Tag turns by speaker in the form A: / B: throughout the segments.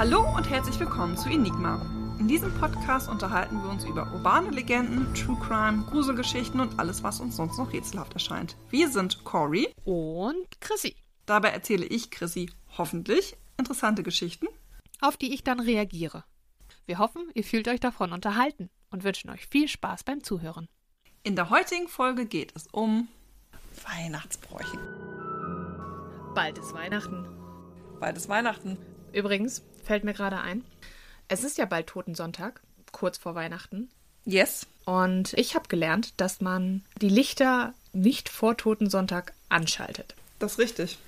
A: Hallo und herzlich willkommen zu Enigma. In diesem Podcast unterhalten wir uns über urbane Legenden, True Crime, Gruselgeschichten und alles, was uns sonst noch rätselhaft erscheint. Wir sind Cory
B: Und Chrissy,
A: Dabei erzähle ich, Chrissy, hoffentlich interessante Geschichten.
B: auf die ich dann reagiere. Wir hoffen, ihr fühlt euch davon unterhalten und wünschen euch viel Spaß beim Zuhören.
A: In der heutigen Folge geht es um Weihnachtsbräuche.
B: Bald ist Weihnachten.
A: Beides Weihnachten.
B: Übrigens fällt mir gerade ein, es ist ja bald Totensonntag, kurz vor Weihnachten.
A: Yes.
B: Und ich habe gelernt, dass man die Lichter nicht vor Totensonntag anschaltet.
A: Das ist richtig.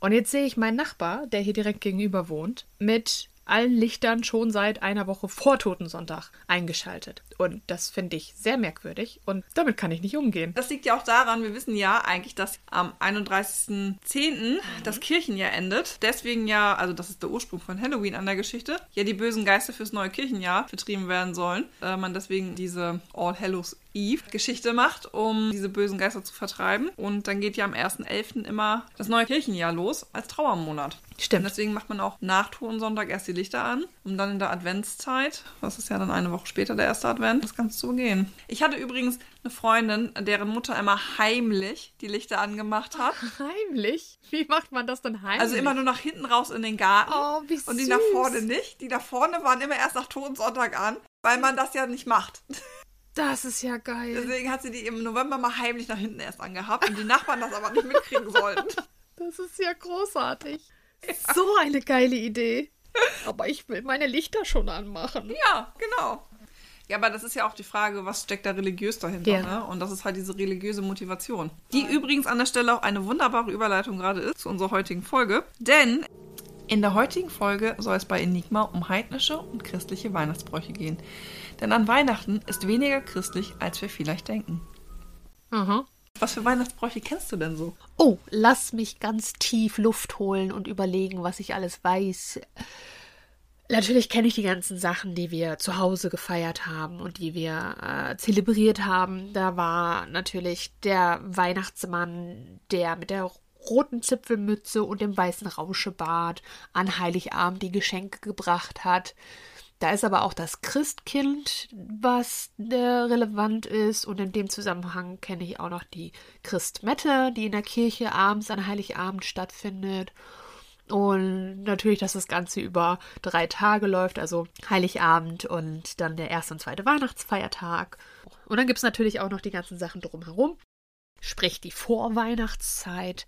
B: Und jetzt sehe ich meinen Nachbar, der hier direkt gegenüber wohnt, mit allen Lichtern schon seit einer Woche vor Totensonntag eingeschaltet. Und das finde ich sehr merkwürdig und damit kann ich nicht umgehen.
A: Das liegt ja auch daran, wir wissen ja eigentlich, dass am 31.10. das Kirchenjahr endet. Deswegen ja, also das ist der Ursprung von Halloween an der Geschichte, ja die bösen Geister fürs neue Kirchenjahr vertrieben werden sollen. Äh, man deswegen diese All Hallows Eve Geschichte macht, um diese bösen Geister zu vertreiben. Und dann geht ja am 1.11. immer das neue Kirchenjahr los als Trauermonat.
B: Stimmt.
A: Und deswegen macht man auch nach Totensonntag erst die Lichter an, um dann in der Adventszeit, das ist ja dann eine Woche später der erste Advent, das Ganze zu begehen. Ich hatte übrigens eine Freundin, deren Mutter immer heimlich die Lichter angemacht hat.
B: Heimlich? Wie macht man das denn heimlich?
A: Also immer nur nach hinten raus in den Garten.
B: Oh, wie
A: Und die
B: süß.
A: nach vorne nicht. Die nach vorne waren immer erst nach Totensonntag an, weil man das ja nicht macht.
B: Das ist ja geil.
A: Deswegen hat sie die im November mal heimlich nach hinten erst angehabt und die Nachbarn das aber nicht mitkriegen sollten.
B: Das ist ja großartig. So eine geile Idee. Aber ich will meine Lichter schon anmachen.
A: Ja, genau. Ja, aber das ist ja auch die Frage, was steckt da religiös dahinter,
B: Ja.
A: ne? Und das ist halt diese religiöse Motivation. Die übrigens an der Stelle auch eine wunderbare Überleitung gerade ist zu unserer heutigen Folge. Denn in der heutigen Folge soll es bei Enigma um heidnische und christliche Weihnachtsbräuche gehen. Denn an Weihnachten ist weniger christlich, als wir vielleicht denken.
B: Aha.
A: Was für Weihnachtsbräuche kennst du denn so?
B: Oh, lass mich ganz tief Luft holen und überlegen, was ich alles weiß. Natürlich kenne ich die ganzen Sachen, die wir zu Hause gefeiert haben und die wir äh, zelebriert haben. Da war natürlich der Weihnachtsmann, der mit der roten Zipfelmütze und dem weißen Rauschebart an Heiligabend die Geschenke gebracht hat. Da ist aber auch das Christkind, was äh, relevant ist. Und in dem Zusammenhang kenne ich auch noch die Christmette, die in der Kirche abends an Heiligabend stattfindet. Und natürlich, dass das Ganze über drei Tage läuft, also Heiligabend und dann der erste und zweite Weihnachtsfeiertag. Und dann gibt es natürlich auch noch die ganzen Sachen drumherum. Sprich die Vorweihnachtszeit.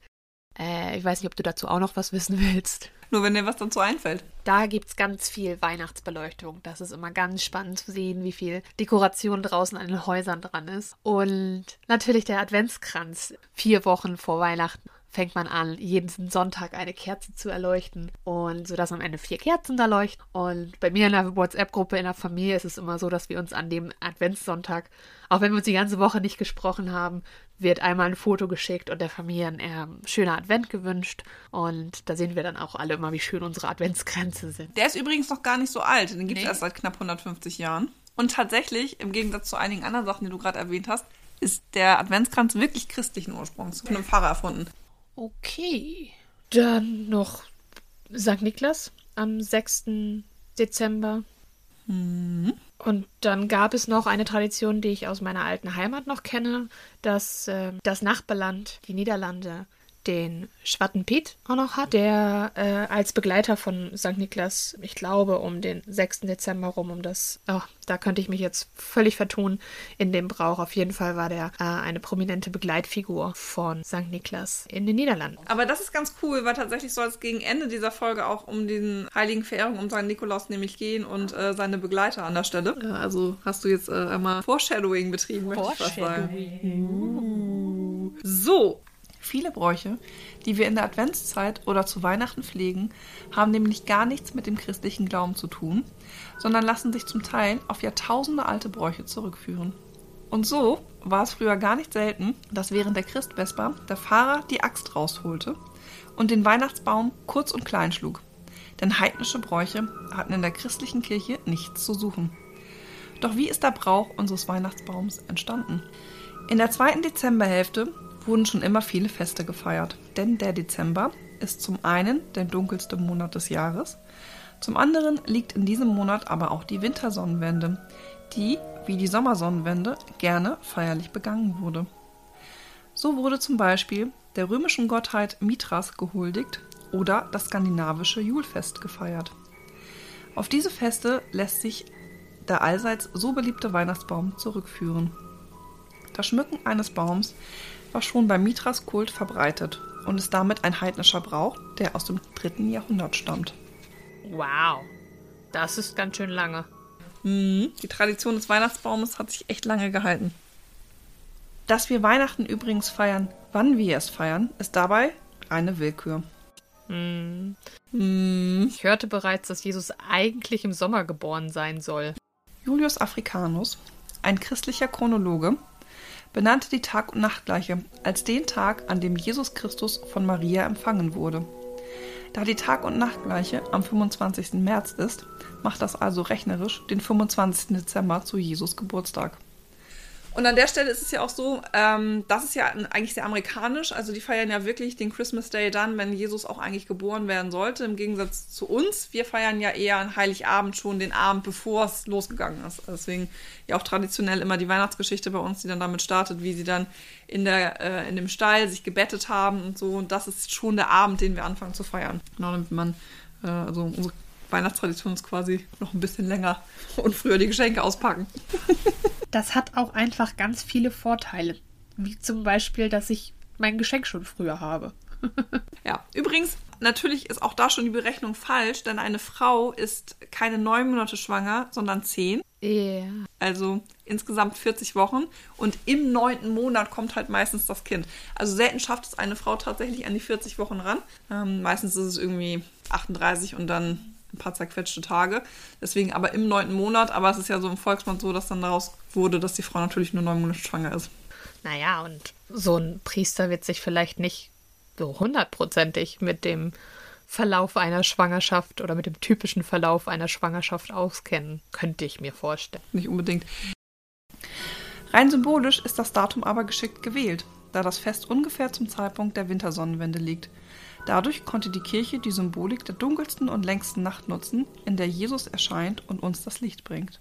B: Äh, ich weiß nicht, ob du dazu auch noch was wissen willst.
A: Nur wenn dir was dazu einfällt.
B: Da gibt's ganz viel Weihnachtsbeleuchtung. Das ist immer ganz spannend zu sehen, wie viel Dekoration draußen an den Häusern dran ist. Und natürlich der Adventskranz. Vier Wochen vor Weihnachten fängt man an, jeden Sonntag eine Kerze zu erleuchten. Und so dass am Ende vier Kerzen da leuchten. Und bei mir in der WhatsApp-Gruppe in der Familie ist es immer so, dass wir uns an dem Adventssonntag, auch wenn wir uns die ganze Woche nicht gesprochen haben, wird einmal ein Foto geschickt und der Familie ein äh, schöner Advent gewünscht. Und da sehen wir dann auch alle immer, wie schön unsere Adventskränze sind.
A: Der ist übrigens noch gar nicht so alt. Den gibt es
B: Nee.
A: erst seit knapp 150 Jahren. Und tatsächlich, im Gegensatz zu einigen anderen Sachen, die du gerade erwähnt hast, ist der Adventskranz wirklich christlichen Ursprungs. Von einem Pfarrer erfunden.
B: Okay. Dann noch St. Niklas am 6. Dezember. Und dann gab es noch eine Tradition, die ich aus meiner alten Heimat noch kenne, dass äh, das Nachbarland, die Niederlande, den Schwatten Piet auch noch hat, der äh, als Begleiter von St. Niklas, ich glaube, um den 6. Dezember rum, um das, oh, da könnte ich mich jetzt völlig vertun in dem Brauch. Auf jeden Fall war der äh, eine prominente Begleitfigur von St. Niklas in den Niederlanden.
A: Aber das ist ganz cool, weil tatsächlich soll es gegen Ende dieser Folge auch um den heiligen Verehrung, um seinen Nikolaus nämlich gehen und äh, seine Begleiter an der Stelle. Äh, also hast du jetzt äh, einmal Foreshadowing betrieben, möchte ich fast sagen. So. Viele Bräuche, die wir in der Adventszeit oder zu Weihnachten pflegen, haben nämlich gar nichts mit dem christlichen Glauben zu tun, sondern lassen sich zum Teil auf Jahrtausende alte Bräuche zurückführen. Und so war es früher gar nicht selten, dass während der Christvesper der Pfarrer die Axt rausholte und den Weihnachtsbaum kurz und klein schlug. Denn heidnische Bräuche hatten in der christlichen Kirche nichts zu suchen. Doch wie ist der Brauch unseres Weihnachtsbaums entstanden? In der zweiten Dezemberhälfte wurden schon immer viele Feste gefeiert, denn der Dezember ist zum einen der dunkelste Monat des Jahres, Zum anderen liegt in diesem Monat aber auch die Wintersonnenwende, die, wie die Sommersonnenwende, gerne feierlich begangen wurde. So wurde zum Beispiel der römischen Gottheit Mithras gehuldigt oder das skandinavische Julfest gefeiert. Auf diese Feste lässt sich der allseits so beliebte Weihnachtsbaum zurückführen. Das Schmücken eines Baums war schon beim Mithras-Kult verbreitet und ist damit ein heidnischer Brauch, der aus dem dritten Jahrhundert stammt.
B: Wow, das ist ganz schön lange.
A: Mhm. Die Tradition des Weihnachtsbaumes hat sich echt lange gehalten. Dass wir Weihnachten übrigens feiern, wann wir es feiern, ist dabei eine Willkür.
B: Hm. Hm. Ich hörte bereits, dass Jesus eigentlich im Sommer geboren sein soll.
A: Julius Africanus, ein christlicher Chronologe, benannte die Tag- und Nachtgleiche als den Tag, an dem Jesus Christus von Maria empfangen wurde. Da die Tag- und Nachtgleiche am 25. März ist, macht das also rechnerisch den 25. Dezember zu Jesus Geburtstag. Und an der Stelle ist es ja auch so, ähm, das ist ja eigentlich sehr amerikanisch. Also die feiern ja wirklich den Christmas Day dann, wenn Jesus auch eigentlich geboren werden sollte, im Gegensatz zu uns. Wir feiern ja eher an Heiligabend schon den Abend, bevor es losgegangen ist. Deswegen ja auch traditionell immer die Weihnachtsgeschichte bei uns, die dann damit startet, wie sie dann in, der, äh, in dem Stall sich gebettet haben und so. Und das ist schon der Abend, den wir anfangen zu feiern. Genau, damit man, äh, also unsere Weihnachtstradition ist quasi noch ein bisschen länger und früher die Geschenke auspacken.
B: das hat auch einfach ganz viele Vorteile. Wie zum Beispiel, dass ich mein Geschenk schon früher habe.
A: ja, übrigens, natürlich ist auch da schon die Berechnung falsch, denn eine Frau ist keine neun Monate schwanger, sondern zehn.
B: Yeah.
A: Also insgesamt 40 Wochen. Und im neunten Monat kommt halt meistens das Kind. Also selten schafft es eine Frau tatsächlich an die 40 Wochen ran. Ähm, meistens ist es irgendwie 38 und dann paar zerquetschte Tage. Deswegen aber im neunten Monat, aber es ist ja so im Volksmund so, dass dann daraus wurde, dass die Frau natürlich nur neun Monate schwanger ist.
B: Naja, und so ein Priester wird sich vielleicht nicht so hundertprozentig mit dem Verlauf einer Schwangerschaft oder mit dem typischen Verlauf einer Schwangerschaft auskennen, könnte ich mir vorstellen.
A: Nicht unbedingt. Rein symbolisch ist das Datum aber geschickt gewählt, da das Fest ungefähr zum Zeitpunkt der Wintersonnenwende liegt. Dadurch konnte die Kirche die Symbolik der dunkelsten und längsten Nacht nutzen, in der Jesus erscheint und uns das Licht bringt.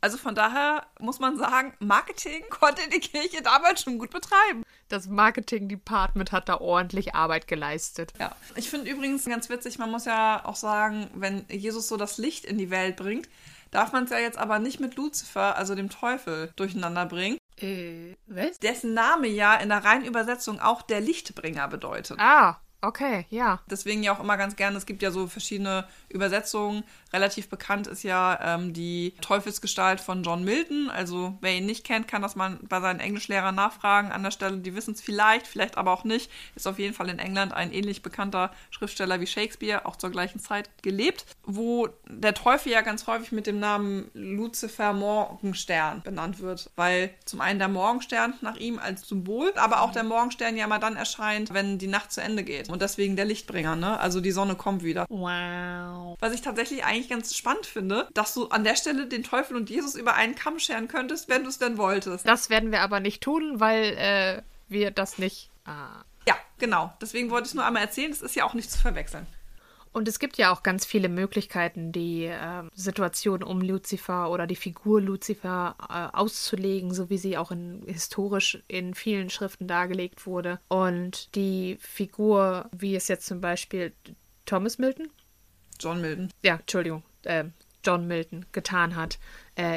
A: Also von daher muss man sagen, Marketing konnte die Kirche damals schon gut betreiben.
B: Das Marketing-Department hat da ordentlich Arbeit geleistet.
A: Ja. Ich finde übrigens ganz witzig, man muss ja auch sagen, wenn Jesus so das Licht in die Welt bringt, darf man es ja jetzt aber nicht mit Luzifer, also dem Teufel, durcheinander bringen.
B: Äh, was?
A: Dessen Name ja in der reinen Übersetzung auch der Lichtbringer bedeutet.
B: Ah, okay, ja.
A: Deswegen ja auch immer ganz gerne, es gibt ja so verschiedene Übersetzungen. Relativ bekannt ist ja ähm, die Teufelsgestalt von John Milton. Also wer ihn nicht kennt, kann das mal bei seinen Englischlehrern nachfragen an der Stelle. Die wissen es vielleicht, vielleicht aber auch nicht. Ist auf jeden Fall in England ein ähnlich bekannter Schriftsteller wie Shakespeare, auch zur gleichen Zeit gelebt, wo der Teufel ja ganz häufig mit dem Namen Lucifer Morgenstern benannt wird, weil zum einen der Morgenstern nach ihm als Symbol, aber auch der Morgenstern ja mal dann erscheint, wenn die Nacht zu Ende geht. Und deswegen der Lichtbringer, ne? Also die Sonne kommt wieder.
B: Wow.
A: Was ich tatsächlich eigentlich ganz spannend finde, dass du an der Stelle den Teufel und Jesus über einen Kamm scheren könntest, wenn du es denn wolltest.
B: Das werden wir aber nicht tun, weil äh, wir das nicht. Ah.
A: Ja, genau. Deswegen wollte ich es nur einmal erzählen. Das ist ja auch nicht zu verwechseln.
B: Und es gibt ja auch ganz viele Möglichkeiten, die äh, Situation um Lucifer oder die Figur Lucifer äh, auszulegen, so wie sie auch in, historisch in vielen Schriften dargelegt wurde. Und die Figur, wie es jetzt zum Beispiel Thomas Milton?
A: John Milton.
B: Ja, Entschuldigung, äh, John Milton getan hat,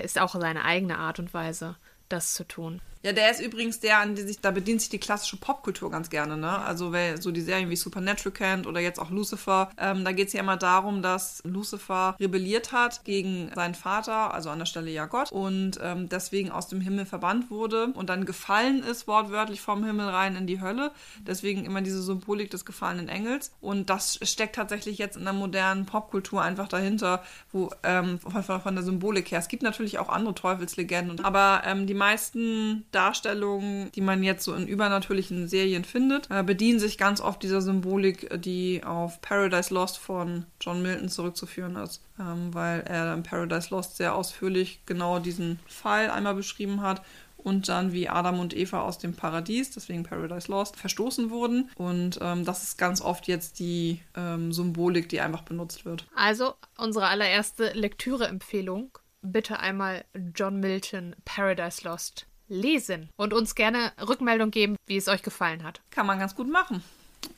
B: ist auch seine eigene Art und Weise, das zu tun.
A: Ja, der ist übrigens der, an die sich, da bedient sich die klassische Popkultur ganz gerne, ne? Also wer so die Serien wie Supernatural kennt oder jetzt auch Lucifer, ähm, da geht es ja immer darum, dass Lucifer rebelliert hat gegen seinen Vater, also an der Stelle ja Gott, und ähm, deswegen aus dem Himmel verbannt wurde und dann gefallen ist, wortwörtlich vom Himmel rein in die Hölle. Deswegen immer diese Symbolik des gefallenen Engels. Und das steckt tatsächlich jetzt in der modernen Popkultur einfach dahinter, wo ähm, von, von der Symbolik her. Es gibt natürlich auch andere Teufelslegenden, aber ähm, die meisten Darstellungen, die man jetzt so in übernatürlichen Serien findet, äh, bedienen sich ganz oft dieser Symbolik, die auf Paradise Lost von John Milton zurückzuführen ist, ähm, weil er in Paradise Lost sehr ausführlich genau diesen Fall einmal beschrieben hat und dann wie Adam und Eva aus dem Paradies, deswegen Paradise Lost, verstoßen wurden. Und ähm, das ist ganz oft jetzt die ähm, Symbolik, die einfach benutzt wird.
B: Also unsere allererste Lektüre-Empfehlung. Bitte einmal John Milton Paradise Lost lesen und uns gerne Rückmeldung geben, wie es euch gefallen hat.
A: Kann man ganz gut machen.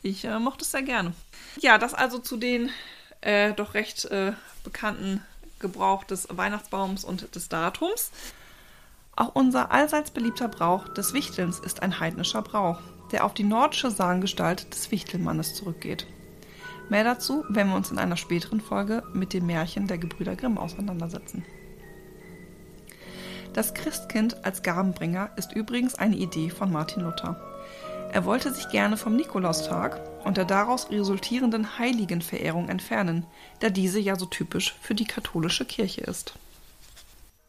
A: Ich äh, mochte es sehr gerne. Ja, das also zu den äh, doch recht äh, bekannten Gebrauch des Weihnachtsbaums und des Datums. Auch unser allseits beliebter Brauch des Wichtelns ist ein heidnischer Brauch, der auf die nordische Sagengestalt des Wichtelmannes zurückgeht. Mehr dazu, wenn wir uns in einer späteren Folge mit dem Märchen der Gebrüder Grimm auseinandersetzen. Das Christkind als Gabenbringer ist übrigens eine Idee von Martin Luther. Er wollte sich gerne vom Nikolaustag und der daraus resultierenden Heiligenverehrung entfernen, da diese ja so typisch für die katholische Kirche ist.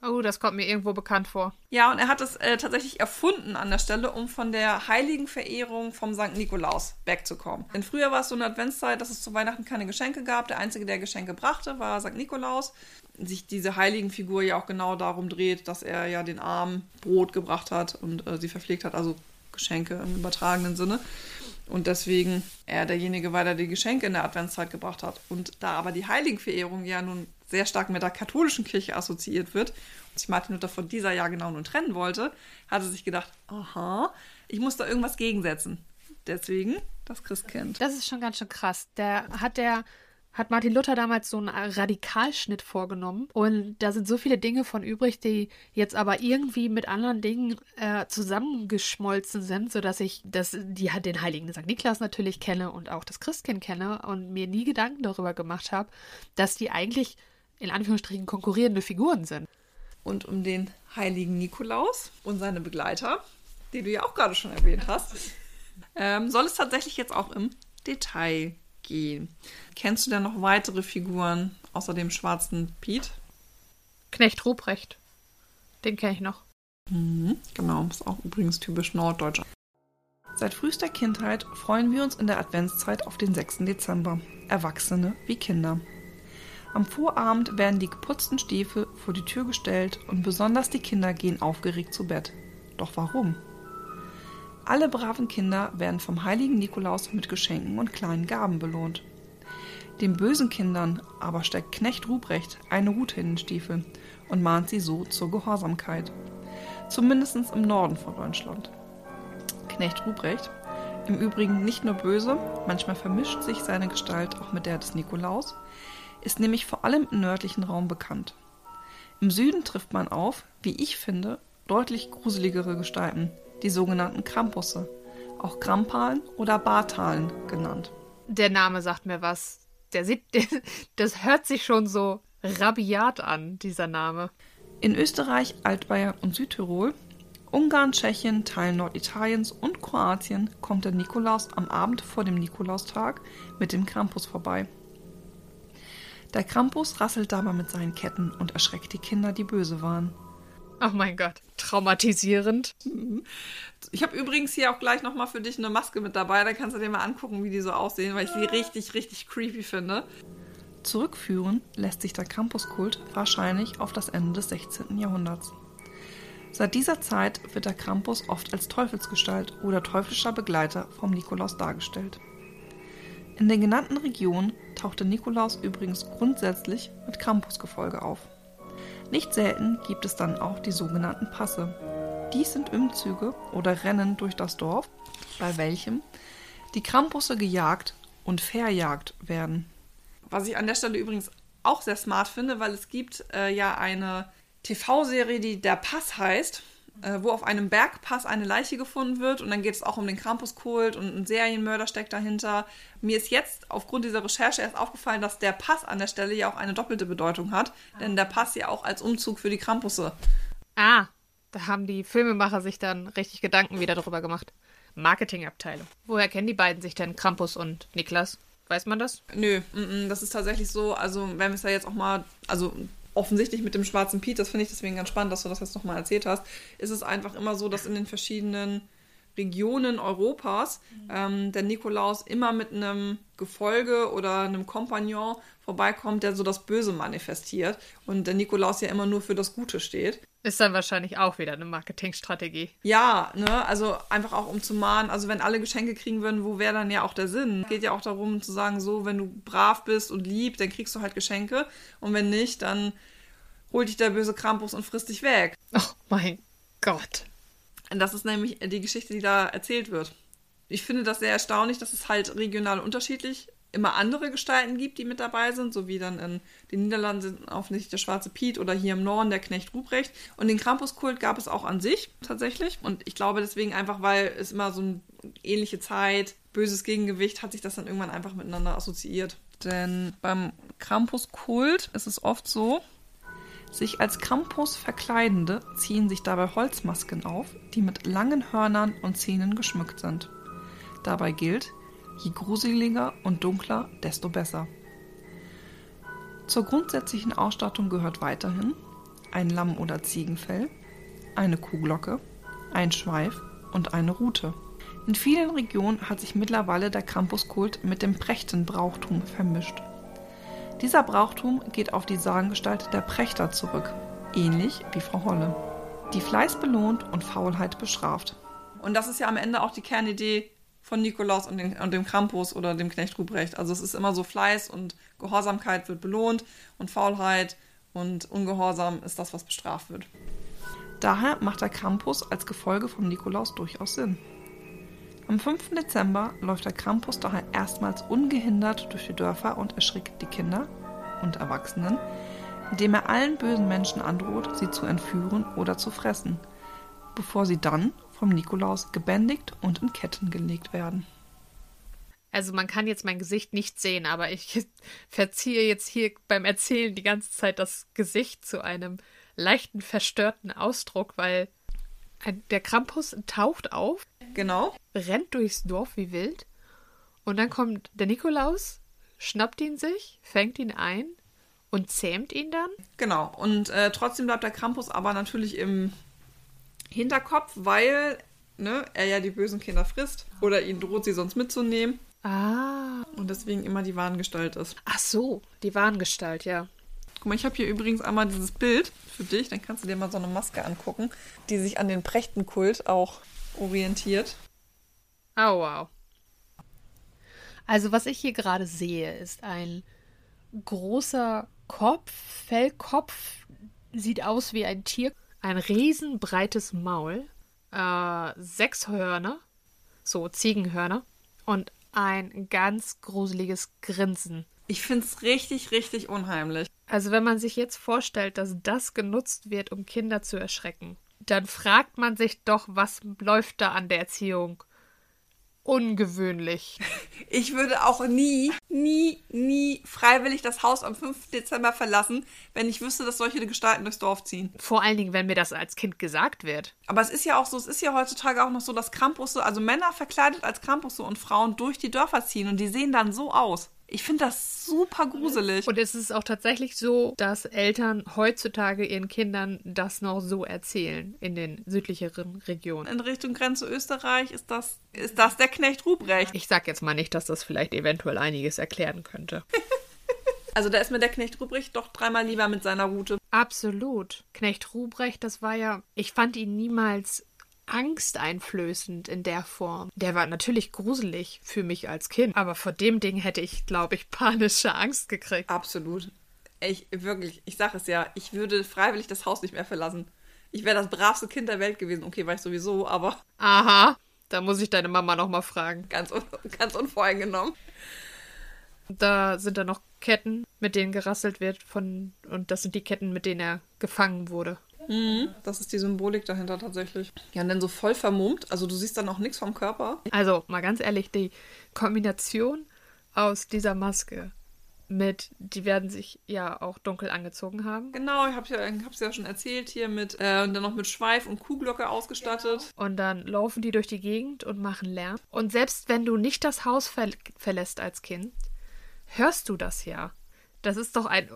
B: Oh, das kommt mir irgendwo bekannt vor.
A: Ja, und er hat es äh, tatsächlich erfunden an der Stelle, um von der heiligen Verehrung vom St. Nikolaus wegzukommen. Denn früher war es so eine Adventszeit, dass es zu Weihnachten keine Geschenke gab. Der Einzige, der Geschenke brachte, war St. Nikolaus. Sich diese heiligen Figur ja auch genau darum dreht, dass er ja den Armen Brot gebracht hat und äh, sie verpflegt hat, also Geschenke im übertragenen Sinne. Und deswegen er derjenige war, der die Geschenke in der Adventszeit gebracht hat. Und da aber die Heiligenverehrung ja nun sehr stark mit der katholischen Kirche assoziiert wird und sich Martin Luther von dieser ja genau nun trennen wollte, hat er sich gedacht, aha, ich muss da irgendwas gegensetzen. Deswegen das Christkind.
B: Das ist schon ganz schön krass. Der hat der hat Martin Luther damals so einen Radikalschnitt vorgenommen. Und da sind so viele Dinge von übrig, die jetzt aber irgendwie mit anderen Dingen äh, zusammengeschmolzen sind, sodass ich das, die, den heiligen St. Niklas natürlich kenne und auch das Christkind kenne und mir nie Gedanken darüber gemacht habe, dass die eigentlich in Anführungsstrichen konkurrierende Figuren sind.
A: Und um den heiligen Nikolaus und seine Begleiter, die du ja auch gerade schon erwähnt hast, ähm, soll es tatsächlich jetzt auch im Detail gehen. Kennst du denn noch weitere Figuren außer dem schwarzen Piet?
B: Knecht Ruprecht. Den kenne ich noch.
A: Mhm, genau, ist auch übrigens typisch norddeutsch. Seit frühester Kindheit freuen wir uns in der Adventszeit auf den 6. Dezember, Erwachsene wie Kinder. Am Vorabend werden die geputzten Stiefel vor die Tür gestellt und besonders die Kinder gehen aufgeregt zu Bett. Doch warum? Alle braven Kinder werden vom heiligen Nikolaus mit Geschenken und kleinen Gaben belohnt. Den bösen Kindern aber steckt Knecht Ruprecht eine Rute in den Stiefel und mahnt sie so zur Gehorsamkeit. Zumindest im Norden von Deutschland. Knecht Ruprecht, im Übrigen nicht nur böse, manchmal vermischt sich seine Gestalt auch mit der des Nikolaus, ist nämlich vor allem im nördlichen Raum bekannt. Im Süden trifft man auf, wie ich finde, deutlich gruseligere Gestalten, die sogenannten Krampusse, auch Krampalen oder Bartalen genannt.
B: Der Name sagt mir was. Der sieht, das hört sich schon so rabiat an, dieser Name.
A: In Österreich, Altbayern und Südtirol, Ungarn, Tschechien, Teilen Norditaliens und Kroatien kommt der Nikolaus am Abend vor dem Nikolaustag mit dem Krampus vorbei. Der Krampus rasselt dabei mit seinen Ketten und erschreckt die Kinder, die böse waren.
B: Oh mein Gott, traumatisierend.
A: Ich habe übrigens hier auch gleich nochmal für dich eine Maske mit dabei. Da kannst du dir mal angucken, wie die so aussehen, weil ich sie richtig, richtig creepy finde. Zurückführen lässt sich der Krampuskult wahrscheinlich auf das Ende des 16. Jahrhunderts. Seit dieser Zeit wird der Krampus oft als Teufelsgestalt oder teuflischer Begleiter vom Nikolaus dargestellt. In den genannten Regionen taucht der Nikolaus übrigens grundsätzlich mit Krampusgefolge auf. Nicht selten gibt es dann auch die sogenannten Passe. Dies sind Umzüge oder Rennen durch das Dorf, bei welchem die Krampusse gejagt und verjagt werden. Was ich an der Stelle übrigens auch sehr smart finde, weil es gibt äh, ja eine TV-Serie, die Der Pass heißt äh, wo auf einem Bergpass eine Leiche gefunden wird und dann geht es auch um den Krampuskult und ein Serienmörder steckt dahinter. Mir ist jetzt aufgrund dieser Recherche erst aufgefallen, dass der Pass an der Stelle ja auch eine doppelte Bedeutung hat, denn der Pass ja auch als Umzug für die Krampusse.
B: Ah, da haben die Filmemacher sich dann richtig Gedanken wieder darüber gemacht. Marketingabteilung. Woher kennen die beiden sich denn, Krampus und Niklas? Weiß man das?
A: Nö, das ist tatsächlich so, also wenn wir es ja jetzt auch mal, also offensichtlich mit dem schwarzen Piet, das finde ich deswegen ganz spannend, dass du das jetzt nochmal erzählt hast, ist es einfach immer so, dass in den verschiedenen Regionen Europas ähm, der Nikolaus immer mit einem Gefolge oder einem Kompagnon vorbeikommt, der so das Böse manifestiert und der Nikolaus ja immer nur für das Gute steht.
B: Ist dann wahrscheinlich auch wieder eine Marketingstrategie.
A: Ja, ne, also einfach auch um zu mahnen, also wenn alle Geschenke kriegen würden, wo wäre dann ja auch der Sinn? Es geht ja auch darum zu sagen, so, wenn du brav bist und lieb, dann kriegst du halt Geschenke und wenn nicht, dann holt dich der böse Krampus und frisst dich weg.
B: Oh mein Gott.
A: Das ist nämlich die Geschichte, die da erzählt wird. Ich finde das sehr erstaunlich, dass es halt regional unterschiedlich immer andere Gestalten gibt, die mit dabei sind, so wie dann in den Niederlanden sind offensichtlich der schwarze Piet oder hier im Norden der Knecht Ruprecht. Und den Krampuskult gab es auch an sich tatsächlich. Und ich glaube deswegen einfach, weil es immer so eine ähnliche Zeit, böses Gegengewicht, hat sich das dann irgendwann einfach miteinander assoziiert. Denn beim Krampuskult ist es oft so, sich als Krampus verkleidende ziehen sich dabei Holzmasken auf, die mit langen Hörnern und Zähnen geschmückt sind. Dabei gilt, je gruseliger und dunkler, desto besser. Zur grundsätzlichen Ausstattung gehört weiterhin ein Lamm- oder Ziegenfell, eine Kuhglocke, ein Schweif und eine Rute. In vielen Regionen hat sich mittlerweile der Krampuskult mit dem Prechtenbrauchtum vermischt. Dieser Brauchtum geht auf die Sagengestalt der Prechter zurück, ähnlich wie Frau Holle, die Fleiß belohnt und Faulheit bestraft. Und das ist ja am Ende auch die Kernidee von Nikolaus und, den, und dem Krampus oder dem Knecht Ruprecht. Also es ist immer so Fleiß und Gehorsamkeit wird belohnt und Faulheit und Ungehorsam ist das, was bestraft wird. Daher macht der Krampus als Gefolge vom Nikolaus durchaus Sinn. Am 5. Dezember läuft der Krampus daher erstmals ungehindert durch die Dörfer und erschrickt die Kinder und Erwachsenen, indem er allen bösen Menschen androht, sie zu entführen oder zu fressen, bevor sie dann vom Nikolaus gebändigt und in Ketten gelegt werden.
B: Also man kann jetzt mein Gesicht nicht sehen, aber ich verziehe jetzt hier beim Erzählen die ganze Zeit das Gesicht zu einem leichten verstörten Ausdruck, weil der Krampus taucht auf,
A: Genau.
B: rennt durchs Dorf wie wild und dann kommt der Nikolaus, schnappt ihn sich, fängt ihn ein und zähmt ihn dann.
A: Genau. Und äh, trotzdem bleibt der Krampus aber natürlich im Hinterkopf, weil ne, er ja die bösen Kinder frisst oder ihn droht, sie sonst mitzunehmen.
B: Ah.
A: Und deswegen immer die Warngestalt ist.
B: Ach so, die Warngestalt, ja.
A: Guck mal, ich habe hier übrigens einmal dieses Bild für dich. Dann kannst du dir mal so eine Maske angucken, die sich an den Prechtenkult auch orientiert.
B: Oh, wow. Also, was ich hier gerade sehe, ist ein großer Kopf, Fellkopf, sieht aus wie ein Tier, ein riesenbreites Maul, äh, sechs Hörner, so Ziegenhörner und ein ganz gruseliges Grinsen.
A: Ich finde es richtig, richtig unheimlich.
B: Also, wenn man sich jetzt vorstellt, dass das genutzt wird, um Kinder zu erschrecken, dann fragt man sich doch, was läuft da an der Erziehung? Ungewöhnlich.
A: Ich würde auch nie, nie, nie freiwillig das Haus am 5. Dezember verlassen, wenn ich wüsste, dass solche Gestalten durchs Dorf ziehen.
B: Vor allen Dingen, wenn mir das als Kind gesagt wird.
A: Aber es ist ja auch so, es ist ja heutzutage auch noch so, dass Krampusse, also Männer verkleidet als Krampusse und Frauen durch die Dörfer ziehen und die sehen dann so aus. Ich finde das super gruselig.
B: Und es ist auch tatsächlich so, dass Eltern heutzutage ihren Kindern das noch so erzählen in den südlicheren Regionen.
A: In Richtung Grenze Österreich ist das, ist das der Knecht Ruprecht.
B: Ich sag jetzt mal nicht, dass das vielleicht eventuell einiges erklären könnte.
A: Also da ist mir der Knecht Ruprecht doch dreimal lieber mit seiner Route.
B: Absolut. Knecht Ruprecht, das war ja, ich fand ihn niemals angsteinflößend in der Form. Der war natürlich gruselig für mich als Kind, aber vor dem Ding hätte ich, glaube ich, panische Angst gekriegt.
A: Absolut. Ich wirklich, ich sage es ja, ich würde freiwillig das Haus nicht mehr verlassen. Ich wäre das bravste Kind der Welt gewesen. Okay, war ich sowieso, aber
B: Aha, da muss ich deine Mama noch mal fragen.
A: ganz, un ganz unvoreingenommen.
B: Da sind dann noch Ketten, mit denen gerasselt wird von und das sind die Ketten, mit denen er gefangen wurde.
A: Mhm. Das ist die Symbolik dahinter tatsächlich. Ja, und dann so voll vermummt. Also du siehst dann auch nichts vom Körper.
B: Also, mal ganz ehrlich, die Kombination aus dieser Maske mit, die werden sich ja auch dunkel angezogen haben.
A: Genau, ich habe ja, hab's ja schon erzählt hier mit, äh, und dann noch mit Schweif und Kuhglocke ausgestattet.
B: Und dann laufen die durch die Gegend und machen Lärm. Und selbst wenn du nicht das Haus ver verlässt als Kind, hörst du das ja. Das ist doch ein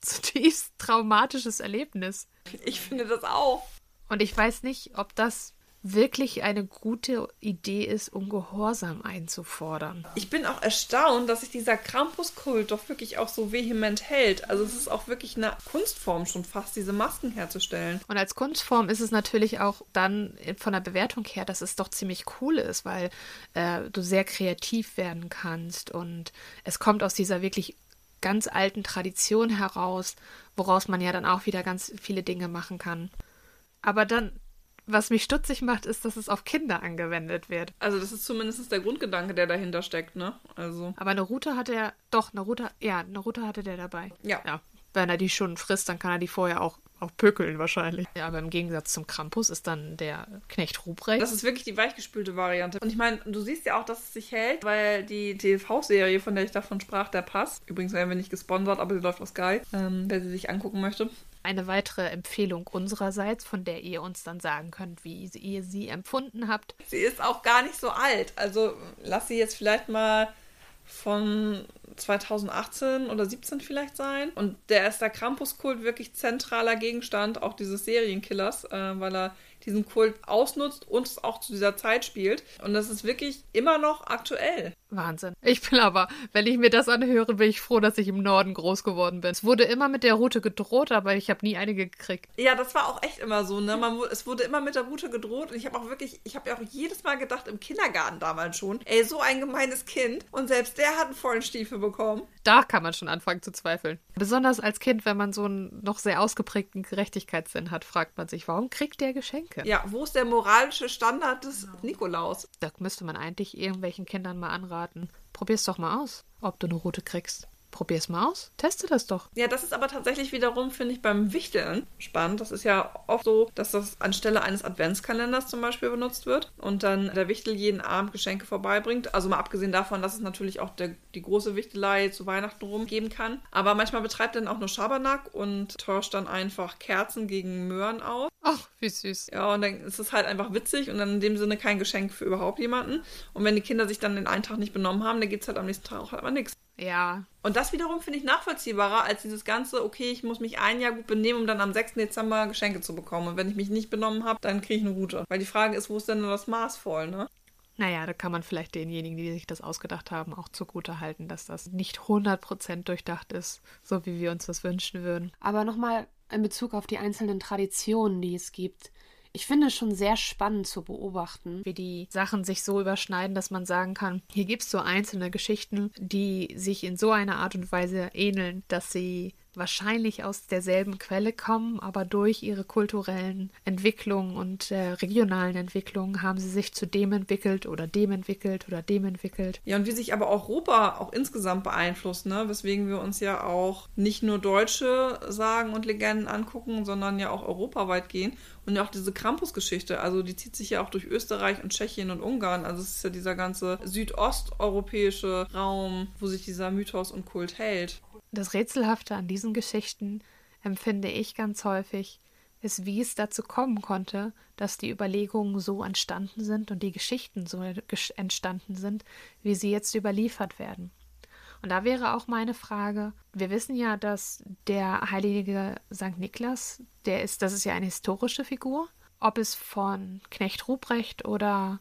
B: zutiefst traumatisches Erlebnis.
A: Ich finde das auch.
B: Und ich weiß nicht, ob das wirklich eine gute Idee ist, um Gehorsam einzufordern.
A: Ich bin auch erstaunt, dass sich dieser Krampuskult doch wirklich auch so vehement hält. Also es ist auch wirklich eine Kunstform schon fast, diese Masken herzustellen.
B: Und als Kunstform ist es natürlich auch dann von der Bewertung her, dass es doch ziemlich cool ist, weil äh, du sehr kreativ werden kannst und es kommt aus dieser wirklich ganz alten Tradition heraus, woraus man ja dann auch wieder ganz viele Dinge machen kann. Aber dann was mich stutzig macht, ist, dass es auf Kinder angewendet wird.
A: Also das ist zumindest der Grundgedanke, der dahinter steckt, ne? Also.
B: Aber eine Route hatte er, doch, eine Route, ja, eine Route hatte der dabei.
A: Ja.
B: Ja. Wenn er die schon frisst, dann kann er die vorher auch, auch pökeln wahrscheinlich. Ja, aber im Gegensatz zum Krampus ist dann der Knecht Ruprecht.
A: Das ist wirklich die weichgespülte Variante. Und ich meine, du siehst ja auch, dass es sich hält, weil die TV-Serie, von der ich davon sprach, der Pass, übrigens werden wir nicht gesponsert, aber sie läuft auf Sky, ähm, wer sie sich angucken möchte,
B: eine weitere Empfehlung unsererseits, von der ihr uns dann sagen könnt, wie ihr sie empfunden habt.
A: Sie ist auch gar nicht so alt. Also lass sie jetzt vielleicht mal von 2018 oder 17 vielleicht sein. Und der ist der Krampuskult wirklich zentraler Gegenstand auch dieses Serienkillers, äh, weil er diesen Kult ausnutzt und es auch zu dieser Zeit spielt. Und das ist wirklich immer noch aktuell.
B: Wahnsinn. Ich bin aber, wenn ich mir das anhöre, bin ich froh, dass ich im Norden groß geworden bin. Es wurde immer mit der Route gedroht, aber ich habe nie eine gekriegt.
A: Ja, das war auch echt immer so, ne? Man, es wurde immer mit der Route gedroht und ich habe auch wirklich, ich habe ja auch jedes Mal gedacht, im Kindergarten damals schon, ey, so ein gemeines Kind und selbst der hat einen vollen Stiefel bekommen.
B: Da kann man schon anfangen zu zweifeln. Besonders als Kind, wenn man so einen noch sehr ausgeprägten Gerechtigkeitssinn hat, fragt man sich, warum kriegt der Geschenke?
A: Ja, wo ist der moralische Standard des Nikolaus?
B: Da müsste man eigentlich irgendwelchen Kindern mal anraten. Probier's doch mal aus, ob du eine Route kriegst. Probier's mal aus. Teste das doch.
A: Ja, das ist aber tatsächlich wiederum, finde ich, beim Wichteln spannend. Das ist ja oft so, dass das anstelle eines Adventskalenders zum Beispiel benutzt wird und dann der Wichtel jeden Abend Geschenke vorbeibringt. Also mal abgesehen davon, dass es natürlich auch der, die große Wichtelei zu Weihnachten rumgeben kann. Aber manchmal betreibt er dann auch nur Schabernack und tauscht dann einfach Kerzen gegen Möhren aus.
B: Ach, wie süß.
A: Ja, und dann ist es halt einfach witzig und dann in dem Sinne kein Geschenk für überhaupt jemanden. Und wenn die Kinder sich dann den einen Tag nicht benommen haben, dann gibt es halt am nächsten Tag auch halt aber nichts.
B: Ja.
A: Und das wiederum finde ich nachvollziehbarer als dieses ganze, okay, ich muss mich ein Jahr gut benehmen, um dann am 6. Dezember Geschenke zu bekommen. Und wenn ich mich nicht benommen habe, dann kriege ich eine Route. Weil die Frage ist, wo ist denn das Maß voll, ne?
B: Naja, da kann man vielleicht denjenigen, die sich das ausgedacht haben, auch zugute halten, dass das nicht 100% durchdacht ist, so wie wir uns das wünschen würden. Aber nochmal in Bezug auf die einzelnen Traditionen, die es gibt. Ich finde es schon sehr spannend zu beobachten, wie die Sachen sich so überschneiden, dass man sagen kann, hier gibt es so einzelne Geschichten, die sich in so einer Art und Weise ähneln, dass sie wahrscheinlich aus derselben Quelle kommen, aber durch ihre kulturellen Entwicklungen und äh, regionalen Entwicklungen haben sie sich zu dem entwickelt oder dem entwickelt oder dem entwickelt.
A: Ja, und wie sich aber Europa auch insgesamt beeinflusst, ne? weswegen wir uns ja auch nicht nur deutsche Sagen und Legenden angucken, sondern ja auch europaweit gehen. Und ja auch diese Krampus-Geschichte, also die zieht sich ja auch durch Österreich und Tschechien und Ungarn. Also es ist ja dieser ganze südosteuropäische Raum, wo sich dieser Mythos und Kult hält.
B: Das Rätselhafte an diesen Geschichten empfinde ich ganz häufig, ist, wie es dazu kommen konnte, dass die Überlegungen so entstanden sind und die Geschichten so entstanden sind, wie sie jetzt überliefert werden. Und da wäre auch meine Frage, wir wissen ja, dass der heilige St. Niklas, der ist, das ist ja eine historische Figur, ob es von Knecht Ruprecht oder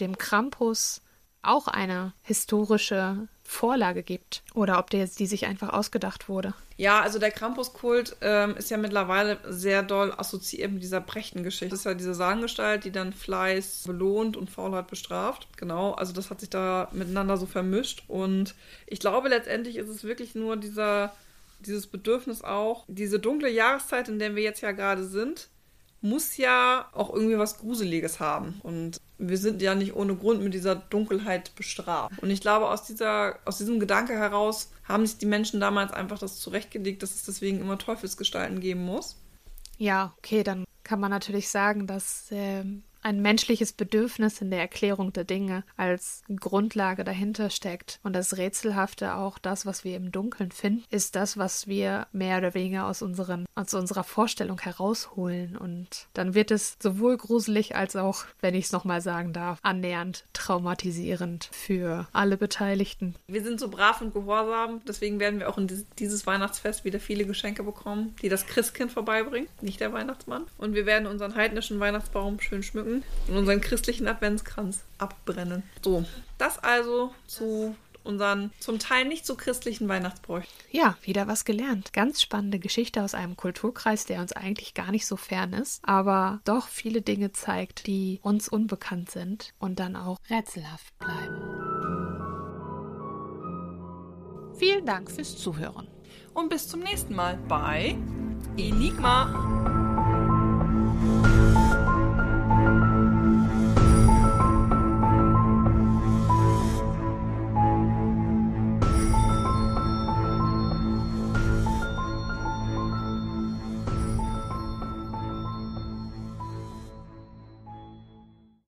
B: dem Krampus auch eine historische Vorlage gibt oder ob der, die sich einfach ausgedacht wurde.
A: Ja, also der Krampuskult ähm, ist ja mittlerweile sehr doll assoziiert mit dieser Brechten-Geschichte. Das ist ja diese Sagengestalt, die dann Fleiß belohnt und Faulheit bestraft. Genau, also das hat sich da miteinander so vermischt. Und ich glaube, letztendlich ist es wirklich nur dieser, dieses Bedürfnis auch, diese dunkle Jahreszeit, in der wir jetzt ja gerade sind, muss ja auch irgendwie was Gruseliges haben. Und wir sind ja nicht ohne Grund mit dieser Dunkelheit bestraft. Und ich glaube, aus, dieser, aus diesem Gedanke heraus haben sich die Menschen damals einfach das zurechtgelegt, dass es deswegen immer Teufelsgestalten geben muss.
B: Ja, okay, dann kann man natürlich sagen, dass ähm, ein menschliches Bedürfnis in der Erklärung der Dinge als Grundlage dahinter steckt. Und das Rätselhafte, auch das, was wir im Dunkeln finden, ist das, was wir mehr oder weniger aus, unseren, aus unserer Vorstellung herausholen. Und dann wird es sowohl gruselig als auch, wenn ich es nochmal sagen darf, annähernd traumatisierend für alle Beteiligten.
A: Wir sind so brav und gehorsam, deswegen werden wir auch in dieses Weihnachtsfest wieder viele Geschenke bekommen, die das Christkind vorbeibringt, nicht der Weihnachtsmann. Und wir werden unseren heidnischen Weihnachtsbaum schön schmücken Kerzen und unseren christlichen Adventskranz abbrennen. So, das also zu unseren zum Teil nicht so christlichen Weihnachtsbräuchen.
B: Ja, wieder was gelernt. Ganz spannende Geschichte aus einem Kulturkreis, der uns eigentlich gar nicht so fern ist, aber doch viele Dinge zeigt, die uns unbekannt sind und dann auch rätselhaft bleiben. Vielen Dank fürs Zuhören.
A: Und bis zum nächsten Mal bei Enigma.